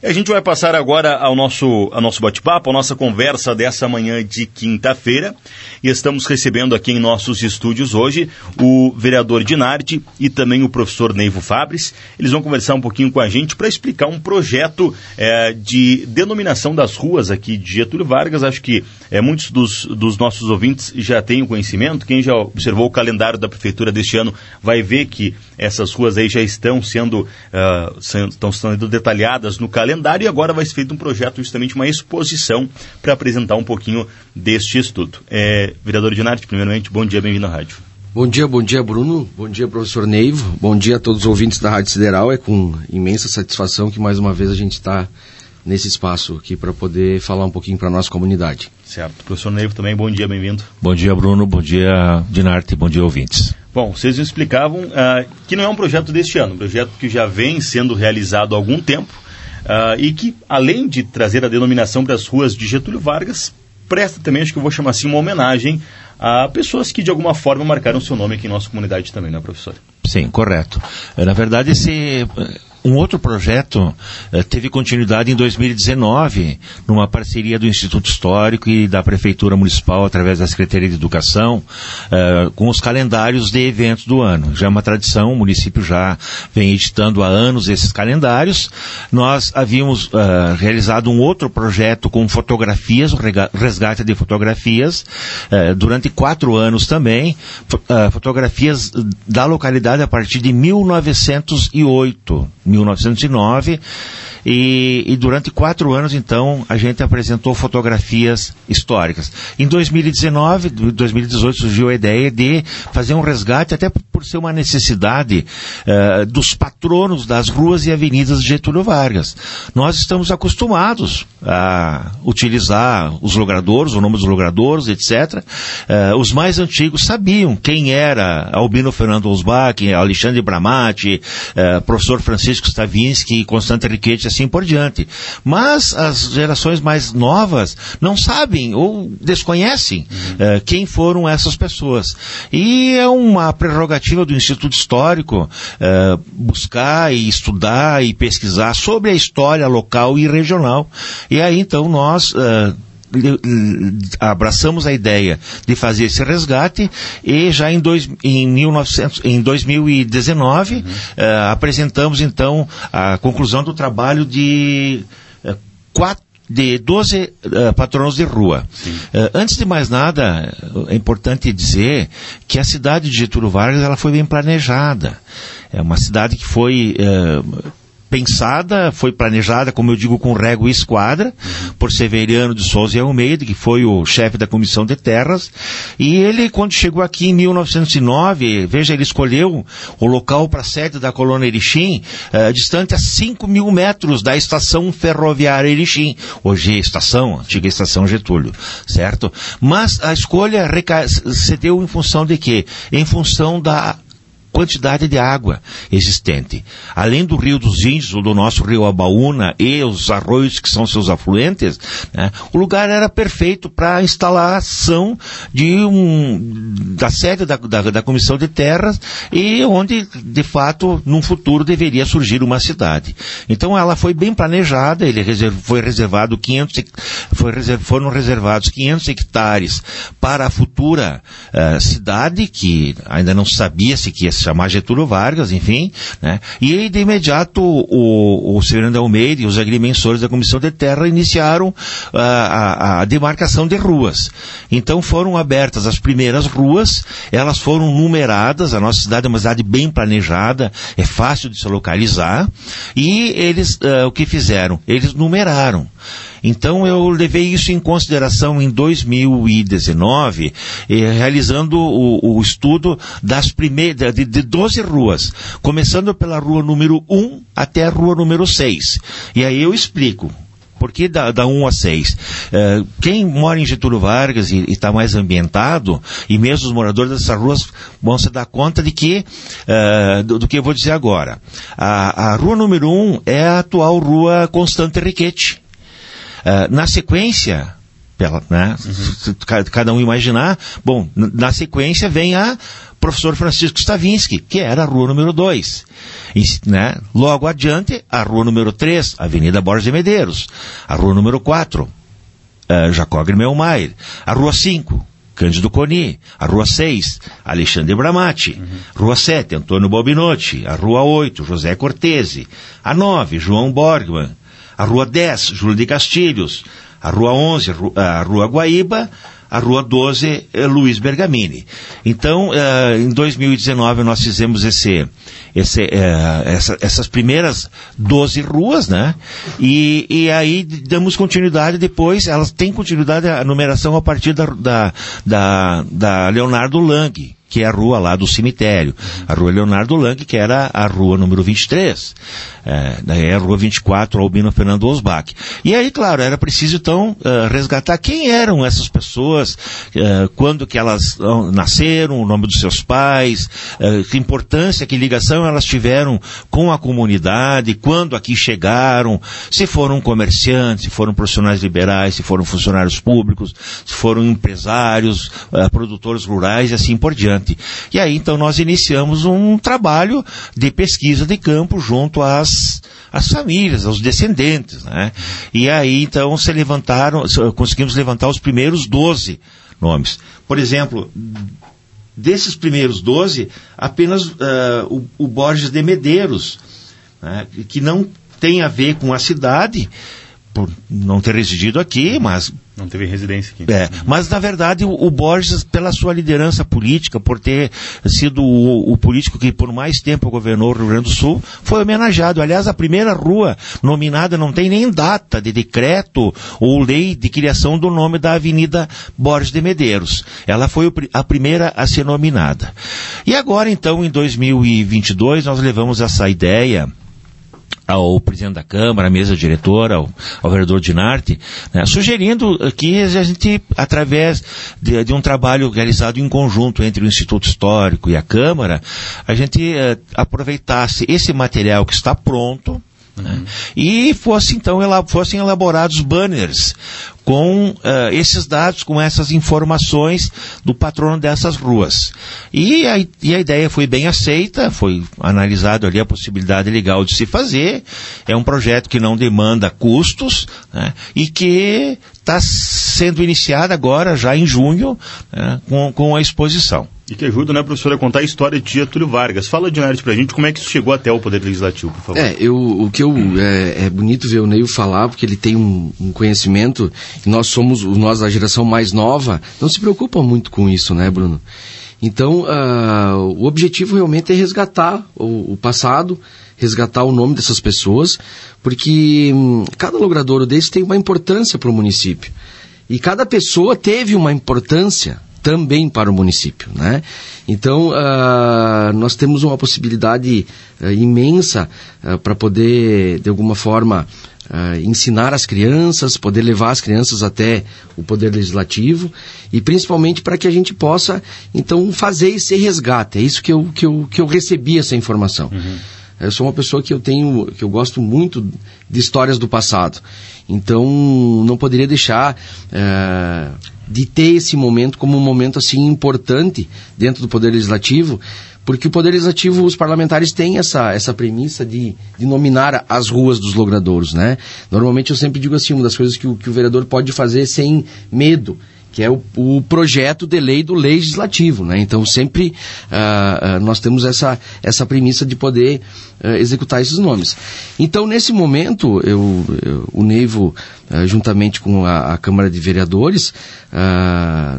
A gente vai passar agora ao nosso, ao nosso bate-papo, a nossa conversa dessa manhã de quinta-feira. E estamos recebendo aqui em nossos estúdios hoje o vereador Dinardi e também o professor Neivo Fabres. Eles vão conversar um pouquinho com a gente para explicar um projeto é, de denominação das ruas aqui de Getúlio Vargas. Acho que é, muitos dos, dos nossos ouvintes já têm o conhecimento. Quem já observou o calendário da prefeitura deste ano vai ver que essas ruas aí já estão sendo, uh, sendo, estão sendo detalhadas no calendário calendário e agora vai ser feito um projeto, justamente uma exposição, para apresentar um pouquinho deste estudo. É, vereador Dinarte, primeiramente, bom dia, bem-vindo à rádio. Bom dia, bom dia, Bruno. Bom dia, professor Neivo. Bom dia a todos os ouvintes da Rádio Sideral. É com imensa satisfação que mais uma vez a gente está nesse espaço aqui para poder falar um pouquinho para a nossa comunidade. Certo. Professor Neivo também, bom dia, bem-vindo. Bom dia, Bruno. Bom dia, Dinarte. Bom dia, ouvintes. Bom, vocês me explicavam uh, que não é um projeto deste ano, um projeto que já vem sendo realizado há algum tempo Uh, e que, além de trazer a denominação para as ruas de Getúlio Vargas, presta também, acho que eu vou chamar assim, uma homenagem a pessoas que de alguma forma marcaram seu nome aqui em nossa comunidade também, não é, professor? Sim, correto. Na verdade, esse um outro projeto eh, teve continuidade em 2019, numa parceria do Instituto Histórico e da Prefeitura Municipal, através da Secretaria de Educação, eh, com os calendários de eventos do ano. Já é uma tradição, o município já vem editando há anos esses calendários. Nós havíamos eh, realizado um outro projeto com fotografias, o resgate de fotografias, durante quatro anos também, fotografias da localidade a partir de 1908. 1909 e, e, durante quatro anos, então, a gente apresentou fotografias históricas. Em 2019, 2018, surgiu a ideia de fazer um resgate, até por ser uma necessidade uh, dos patronos das ruas e avenidas de Getúlio Vargas. Nós estamos acostumados a utilizar os logradouros, o nome dos logradouros, etc. Eh, os mais antigos sabiam quem era Albino Fernando Osbach, Alexandre Bramati, uh, professor Francisco Stavinsky Constante Riquetti, assim por diante. Mas as gerações mais novas não sabem ou desconhecem uhum. uh, quem foram essas pessoas. E é uma prerrogativa do Instituto Histórico uh, buscar e estudar e pesquisar sobre a história local e regional. E aí então nós uh, abraçamos a ideia de fazer esse resgate e já em, dois, em, 1900, em 2019 uhum. uh, apresentamos então a conclusão do trabalho de uh, quatro de 12 uh, patronos de rua. Uh, antes de mais nada, é importante dizer que a cidade de Getúlio Vargas ela foi bem planejada. É uma cidade que foi uh, pensada, foi planejada, como eu digo, com régua e esquadra, por Severiano de Souza e Almeida, que foi o chefe da Comissão de Terras, e ele, quando chegou aqui em 1909, veja, ele escolheu o local para a sede da colônia Erechim, uh, distante a 5 mil metros da estação ferroviária Erechim, hoje é estação, antiga estação Getúlio, certo? Mas a escolha se deu em função de quê? Em função da quantidade de água existente. Além do Rio dos Índios, ou do nosso Rio Abaúna e os arroios que são seus afluentes, né, o lugar era perfeito para a instalação de um, da sede da, da, da, Comissão de Terras e onde, de fato, num futuro deveria surgir uma cidade. Então ela foi bem planejada, ele reserv, foi reservado 500, foi reserv, foram reservados 500 hectares para a futura uh, cidade, que ainda não sabia se que ia se chamar Getúlio Vargas, enfim, né? E de imediato o, o Severino Almeida e os agrimensores da Comissão de Terra iniciaram a, a, a demarcação de ruas. Então foram abertas as primeiras ruas, elas foram numeradas, a nossa cidade é uma cidade bem planejada, é fácil de se localizar, e eles, uh, o que fizeram? Eles numeraram. Então eu levei isso em consideração em 2019, eh, realizando o, o, estudo das primeiras, de, de 12 ruas, começando pela rua número 1 até a rua número 6. E aí eu explico. Por que da, da 1 a 6? Eh, quem mora em Getúlio Vargas e está mais ambientado, e mesmo os moradores dessas ruas vão se dar conta de que, uh, do, do, que eu vou dizer agora. A, a rua número 1 é a atual rua Constante Riquete. Uh, na sequência, pela, né? Uhum. Cada um imaginar. Bom, na sequência vem a professor Francisco Stavinsky, que era a rua número 2. Né? Logo adiante, a rua número 3, Avenida Borges de Medeiros. A rua número 4, uh, eh, Jacó Grimelmaier. A rua 5, Cândido Coni. A rua 6, Alexandre Bramati. Uhum. Rua 7, Antônio Bobinotti. A rua 8, José Cortese. A 9, João Borgman. A rua 10, Júlio de Castilhos a Rua 11, a Rua Guaíba, a Rua 12, eh, Luiz Bergamini. Então, uh, em 2019 nós fizemos esse, esse, uh, essa, essas primeiras 12 ruas, né? E, e aí damos continuidade depois, elas têm continuidade a numeração a partir da, da, da, da Leonardo Lang, que é a rua lá do cemitério. A rua Leonardo Lang, que era a rua número 23. É, é a rua 24, Albino Fernando Osbach. E aí, claro, era preciso então uh, resgatar quem eram essas pessoas, uh, quando que elas nasceram, o nome dos seus pais, que importância, que ligação elas tiveram com a comunidade, quando aqui chegaram, se foram comerciantes, se foram profissionais liberais, se foram funcionários públicos, se foram empresários, produtores rurais e assim por diante. E aí então nós iniciamos um trabalho de pesquisa de campo junto às, às famílias, aos descendentes, né? E aí então se levantaram, conseguimos levantar os primeiros 12 nomes. Por exemplo, desses primeiros 12, apenas uh, o, o, Borges de Medeiros, né? que não tem a ver com a cidade, por não ter residido aqui, mas não teve residência aqui. É, mas na verdade o, o, Borges, pela sua liderança política, por ter sido o, o, político que por mais tempo governou o Rio Grande do Sul, foi homenageado. Aliás, a primeira rua nominada não tem nem data de decreto ou lei de criação do nome da Avenida Borges de Medeiros. Ela foi a primeira a ser nominada. E agora então, em 2022, nós levamos essa ideia ao presidente da Câmara, à mesa diretora, ao, ao vereador Dinarte, né, sugerindo que a gente, através de, de, um trabalho realizado em conjunto entre o Instituto Histórico e a Câmara, a gente eh, aproveitasse esse material que está pronto, né? E fosse, então, fossem elaborados banners com uh, esses dados, com essas informações do patrono dessas ruas. E a, e a ideia foi bem aceita, foi analisado ali a possibilidade legal de se fazer. É um projeto que não demanda custos né? e que está sendo iniciado agora, já em junho, né? com, com a exposição. E que ajuda, né, professor, a contar a história de Getúlio Vargas. Fala de Nerd pra gente, como é que isso chegou até o Poder Legislativo, por favor. É, eu, o que eu, é, é bonito ver o Neil falar, porque ele tem um, um, conhecimento, nós somos, nós da geração mais nova, não se preocupa muito com isso, né, Bruno? Então, uh, o objetivo realmente é resgatar o, o, passado, resgatar o nome dessas pessoas, porque um, cada logradouro desse tem uma importância para o município. E cada pessoa teve uma importância também para o município. Né? Então, uh, nós temos uma possibilidade uh, imensa uh, para poder, de alguma forma, ensinar as crianças, poder levar as crianças até o Poder Legislativo e principalmente para que a gente possa, então, fazer esse resgate. É isso que eu, que eu, que eu recebi essa informação. Uhum. Eu sou uma pessoa que eu tenho, que eu gosto muito de histórias do passado. Então, não poderia deixar é, de ter esse momento como um momento assim importante dentro do Poder Legislativo, porque o Poder Legislativo, os parlamentares têm essa, essa premissa de, de nominar as ruas dos logradouros, né? Normalmente eu sempre digo assim, uma das coisas que o, que o vereador pode fazer sem medo que é o, o, projeto de lei do legislativo, né? Então sempre uh, uh, nós temos essa, essa premissa de poder uh, executar esses nomes. Então nesse momento eu, eu o Neivo juntamente com a, a, Câmara de Vereadores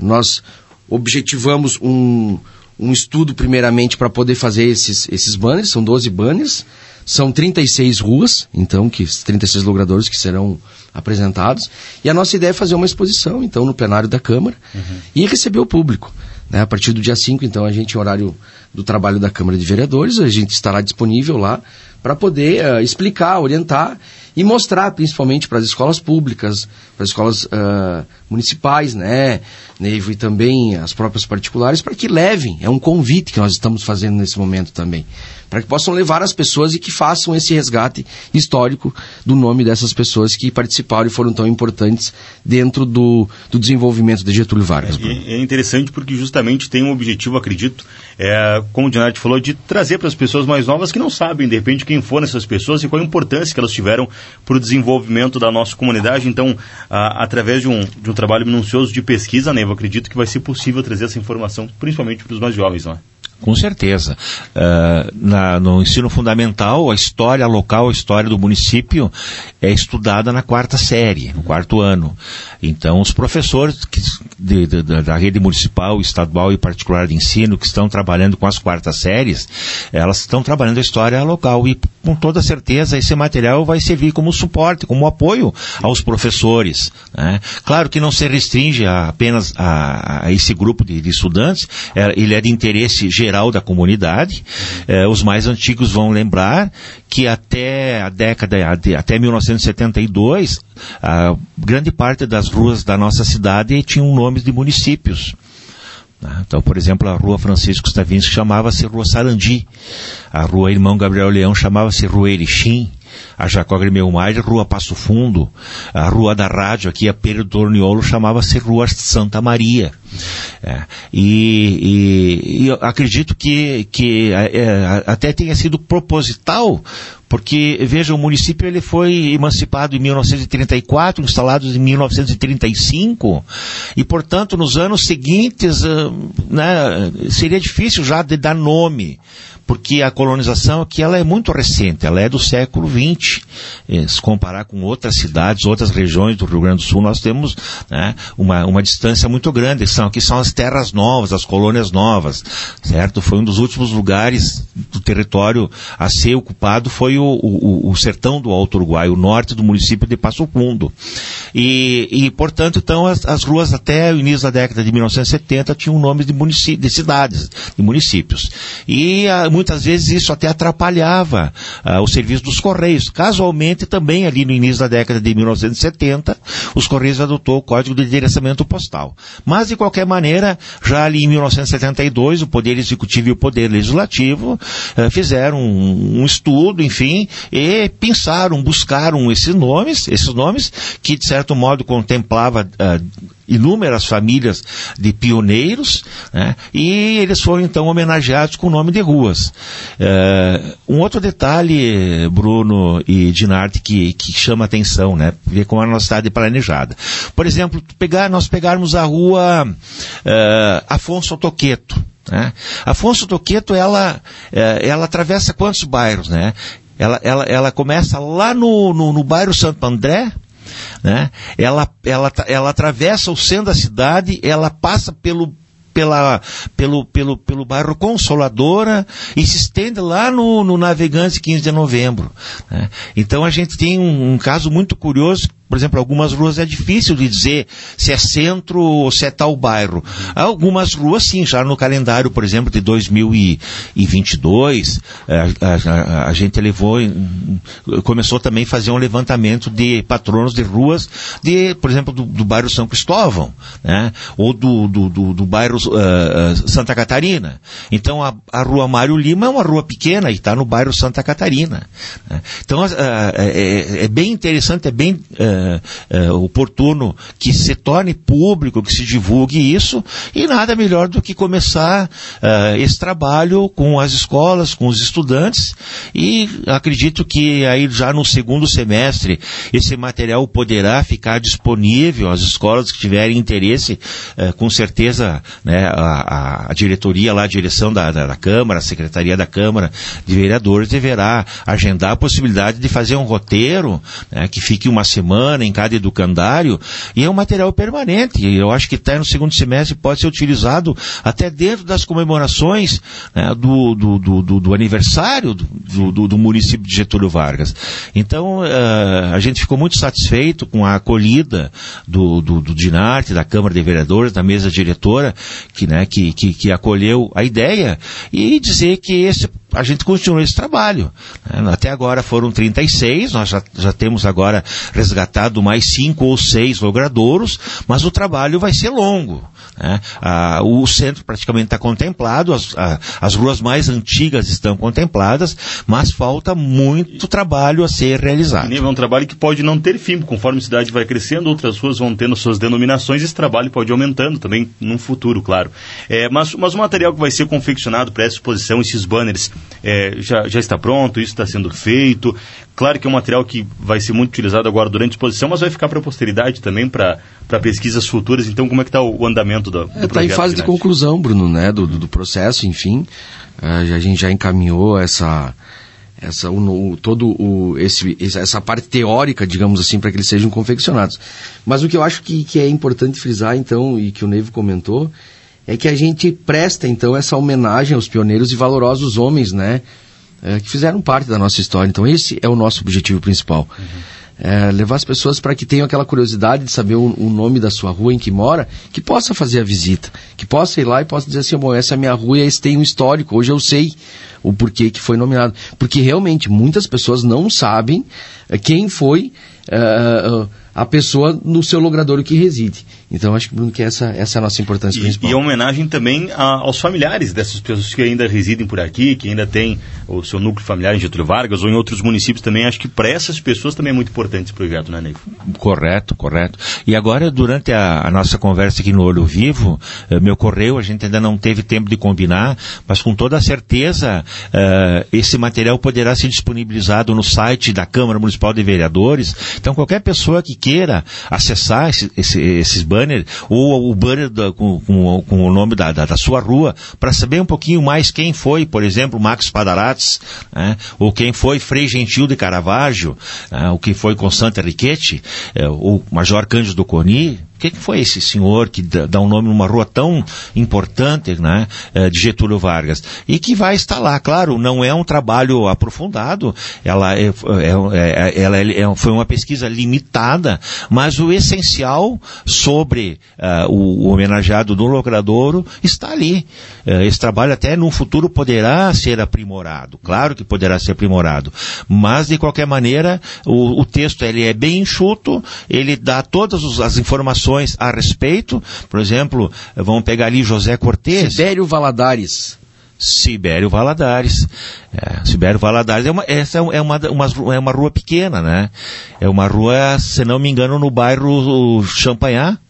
nós objetivamos um, um estudo primeiramente para poder fazer esses, esses banners, são 12 banners, são 36 ruas, então que 36 logradores que serão apresentados. E a nossa ideia é fazer uma exposição, então, no plenário da Câmara uhum. e receber o público. Né? A partir do dia 5, então, a gente, horário do trabalho da Câmara de Vereadores, a gente estará disponível lá para poder uh, explicar, orientar e mostrar, principalmente para as escolas públicas, para as escolas uh, municipais, né, Neivo, e também as próprias particulares, para que levem. É um convite que nós estamos fazendo nesse momento também para que possam levar as pessoas e que façam esse resgate histórico do nome dessas pessoas que participaram e foram tão importantes dentro do, do desenvolvimento de Getúlio Vargas. É, é interessante porque justamente tem um objetivo, acredito, é, como o Dinarte falou, de trazer para as pessoas mais novas que não sabem, de repente, quem foram essas pessoas e qual a importância que elas tiveram para o desenvolvimento da nossa comunidade. Então, a, através de um, de um trabalho minucioso de pesquisa, Nevo, acredito que vai ser possível trazer essa informação, principalmente para os mais jovens, não é? Com certeza. Uh, na, no ensino fundamental, a história local, a história do município é estudada na quarta série, no quarto ano. Então, os professores que, de, de, da rede municipal, estadual e particular de ensino que estão trabalhando com as quartas séries, elas estão trabalhando a história local e, com toda certeza, esse material vai servir como suporte, como apoio aos professores. Né? Claro que não se restringe a, apenas a, a, esse grupo de, de estudantes, é, ele é de interesse geral geral da comunidade. Eh, os mais antigos vão lembrar que até a década, até 1972, a grande parte das ruas da nossa cidade tinham nomes de municípios. Né? Então, por exemplo, a rua Francisco Stavinsky chamava-se Rua Sarandi. A rua Irmão Gabriel Leão chamava-se Rua Erechim a Jacó Grimelmar, Rua Passo Fundo, a Rua da Rádio, aqui a Pedro Torniolo, chamava-se Rua Santa Maria. É, e, e, e acredito que, que é, é, até tenha sido proposital, porque, veja, o município ele foi emancipado em 1934, instalado em 1935, e, portanto, nos anos seguintes, ah, né, seria difícil já de dar nome porque a colonização aqui ela é muito recente, ela é do século XX. Se comparar com outras cidades, outras regiões do Rio Grande do Sul, nós temos né, uma, uma distância muito grande. São, aqui são as terras novas, as colônias novas, certo? Foi um dos últimos lugares do território a ser ocupado, foi o, o, o sertão do Alto Uruguai, o norte do município de Passo Fundo. E, e portanto, então, as, as, ruas até o início da década de 1970 tinham nomes de, de cidades, de municípios. E a, muitas vezes isso até atrapalhava uh, o serviço dos Correios. Casualmente, também ali no início da década de 1970, os Correios adotou o Código de Endereçamento Postal. Mas, de qualquer maneira, já ali em 1972, o Poder Executivo e o Poder Legislativo uh, fizeram um, um, estudo, enfim, e pensaram, buscaram esses nomes, esses nomes que, de certo modo, contemplava uh, inúmeras famílias de pioneiros, né? e eles foram então homenageados com o nome de ruas. É, um outro detalhe, Bruno e Dinarte, que, que chama atenção, né? Ver como a nossa cidade é planejada. Por exemplo, pegar, nós pegarmos a rua é, Afonso Toqueto. Né? Afonso Toqueto, ela, é, ela atravessa quantos bairros, né? Ela, ela, ela começa lá no, no, no bairro Santo André, né? Ela, ela, ela atravessa o centro da cidade, ela passa pelo pela, pelo, pelo, pelo bairro Consoladora e se estende lá no, no Navegante 15 de novembro. Né? Então a gente tem um, um, caso muito curioso por exemplo, algumas ruas é difícil de dizer se é centro ou se é tal bairro. Algumas ruas, sim, já no calendário, por exemplo, de 2022, é, a, a, a gente levou, começou também a fazer um levantamento de patronos de ruas, de, por exemplo, do, do bairro São Cristóvão, né? ou do, do, do, do bairro uh, Santa Catarina. Então, a, a rua Mário Lima é uma rua pequena e está no bairro Santa Catarina. Né? Então, uh, é, é, bem interessante, é bem uh, é, é, oportuno que se torne público, que se divulgue isso, e nada melhor do que começar uh, esse trabalho com as escolas, com os estudantes, e acredito que aí já no segundo semestre esse material poderá ficar disponível às escolas que tiverem interesse, com certeza né, a, a, diretoria lá, a direção da, da, da Câmara, a Secretaria da Câmara de Vereadores deverá agendar a possibilidade de fazer um roteiro né, que fique uma semana semana em cada educandário, e é um material permanente. Eu acho que até no segundo semestre pode ser utilizado até dentro das comemorações né, do, do, do, do, aniversário do, do, município de Getúlio Vargas. Então, uh, a gente ficou muito satisfeito com a acolhida do, do, do Dinarte, da Câmara de Vereadores, da mesa diretora, que, né, que, que, que acolheu a ideia, e dizer que esse a gente continua esse trabalho. Né? Até agora foram 36, nós já, já temos agora resgatado mais cinco ou seis logradouros, mas o trabalho vai ser longo. Né? Ah, o centro praticamente está contemplado, as, a, as ruas mais antigas estão contempladas, mas falta muito trabalho a ser realizado. É um trabalho que pode não ter fim, conforme a cidade vai crescendo, outras ruas vão tendo suas denominações, esse trabalho pode ir aumentando também no futuro, claro. É, mas, mas o material que vai ser confeccionado para essa exposição, esses banners, é, já, já está pronto, isso está sendo feito. Claro que é um material que vai ser muito utilizado agora durante a exposição, mas vai ficar para a posteridade também, para pesquisas futuras. Então, como é que está o, andamento do, do é, Está em fase de conclusão, Bruno, né, do, do processo, enfim. Uh, a gente já encaminhou essa essa o, todo o, esse, essa parte teórica, digamos assim, para que eles sejam confeccionados. Mas o que eu acho que, que é importante frisar, então, e que o Neivo comentou, é que a gente presta, então, essa homenagem aos pioneiros e valorosos homens, né, é, que fizeram parte da nossa história. Então, esse é o nosso objetivo principal. Uhum é, levar as pessoas para que tenham aquela curiosidade de saber o, o, nome da sua rua em que mora, que possa fazer a visita, que possa ir lá e possa dizer assim, bom, essa é a minha rua e esse tem um histórico, hoje eu sei o porquê que foi nominado. Porque realmente muitas pessoas não sabem é, quem foi uh, a pessoa no seu logradouro que reside. Então acho que Bruno que essa essa é a nossa importância e, principal. E a homenagem também a, aos familiares dessas pessoas que ainda residem por aqui, que ainda têm o seu núcleo familiar em Getúlio Vargas ou em outros municípios também. Acho que para essas pessoas também é muito importante esse projeto, né, Neivo? Correto, correto. E agora durante a, a nossa conversa aqui no Olho Vivo, eh, me ocorreu, a gente ainda não teve tempo de combinar, mas com toda certeza eh, esse material poderá ser disponibilizado no site da Câmara Municipal de Vereadores. Então qualquer pessoa que queira acessar esse, esse, esses bancos banner, ou o banner da, com, com, com, o nome da, da, da sua rua, para saber um pouquinho mais quem foi, por exemplo, Max Padarates, né? ou quem foi Frei Gentil de Caravaggio, né? ou quem foi Constante Riquetti, é, ou Major Cândido Coni, que, que, foi esse senhor que dá um nome numa rua tão importante, né, eh, de Getúlio Vargas? E que vai estar lá, claro, não é um trabalho aprofundado, ela, é, é, é, ela é, foi uma pesquisa limitada, mas o essencial sobre uh, o, o, homenageado do Logradouro está ali. Uh, esse trabalho até no futuro poderá ser aprimorado, claro que poderá ser aprimorado, mas de qualquer maneira o, o texto ele é bem enxuto, ele dá todas as informações informações a respeito. Por exemplo, vamos pegar ali José Cortez. Sibério Valadares. Sibério Valadares. É, Sibério Valadares é uma, essa é uma, uma, é uma rua pequena, né? É uma rua, se não me engano, no bairro Champanhar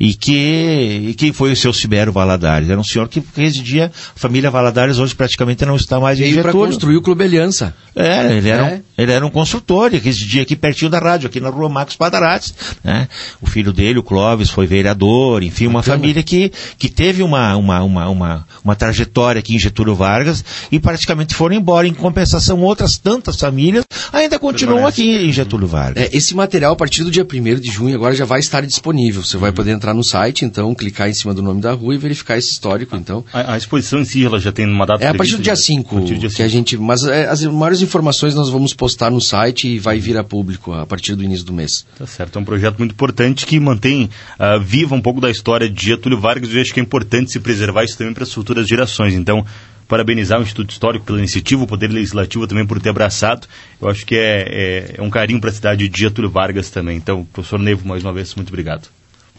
e que, e que foi o seu Sibério Valadares. Era um senhor que residia, a família Valadares hoje praticamente não está mais em Getúlio. para construir o Clube Aliança. É, ele era, é. Um, ele era um construtor, ele residia aqui pertinho da rádio, aqui na rua Marcos Padarates. Né? O filho dele, o Clóvis, foi vereador, enfim, uma Bacana. família que, que teve uma, uma, uma, uma, uma trajetória aqui em Getúlio Vargas e praticamente foram embora. Em compensação, outras tantas famílias ainda continuam aqui em Getúlio Vargas. É, esse material, a partir do dia 1 de junho, agora já vai estar disponível. Você vai poder entrar entrar no site, então, clicar em cima do nome da rua e verificar esse histórico, então. A, a exposição em si, ela já tem uma data É a partir do dia 5 que a gente... Mas é, as maiores informações nós vamos postar no site e vai vir a público a partir do início do mês. Tá certo, é um projeto muito importante que mantém uh, viva um pouco da história de Getúlio Vargas e eu acho que é importante se preservar isso também para as futuras gerações. Então, parabenizar o Instituto Histórico pela iniciativa, o Poder Legislativo também por ter abraçado. Eu acho que é, é, é um carinho para a cidade de Getúlio Vargas também. Então, professor Nevo, mais uma vez, muito obrigado.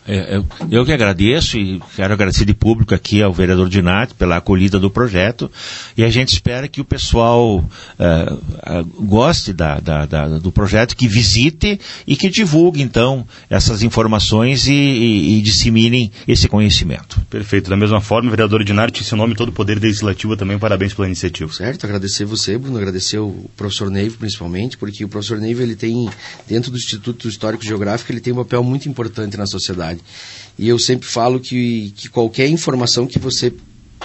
É, eu, eu, que agradeço e quero agradecer de público aqui ao vereador Dinati pela acolhida do projeto e a gente espera que o pessoal uh, uh, goste da, da, da, do projeto, que visite e que divulgue então essas informações e, e, e disseminem esse conhecimento. Perfeito. Da mesma forma, vereador Dinati, seu nome todo o Poder Legislativo também, parabéns pela iniciativa. Certo, agradecer você, Bruno, agradecer o professor Neivo principalmente, porque o professor Neivo ele tem, dentro do Instituto Histórico Geográfico, ele tem um papel muito importante na sociedade verdade. E eu sempre falo que, que qualquer informação que você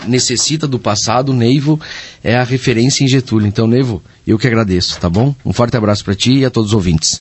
necessita do passado, o Neivo é a referência em Getúlio. Então, Neivo, eu que agradeço, tá bom? Um forte abraço para ti e a todos os ouvintes.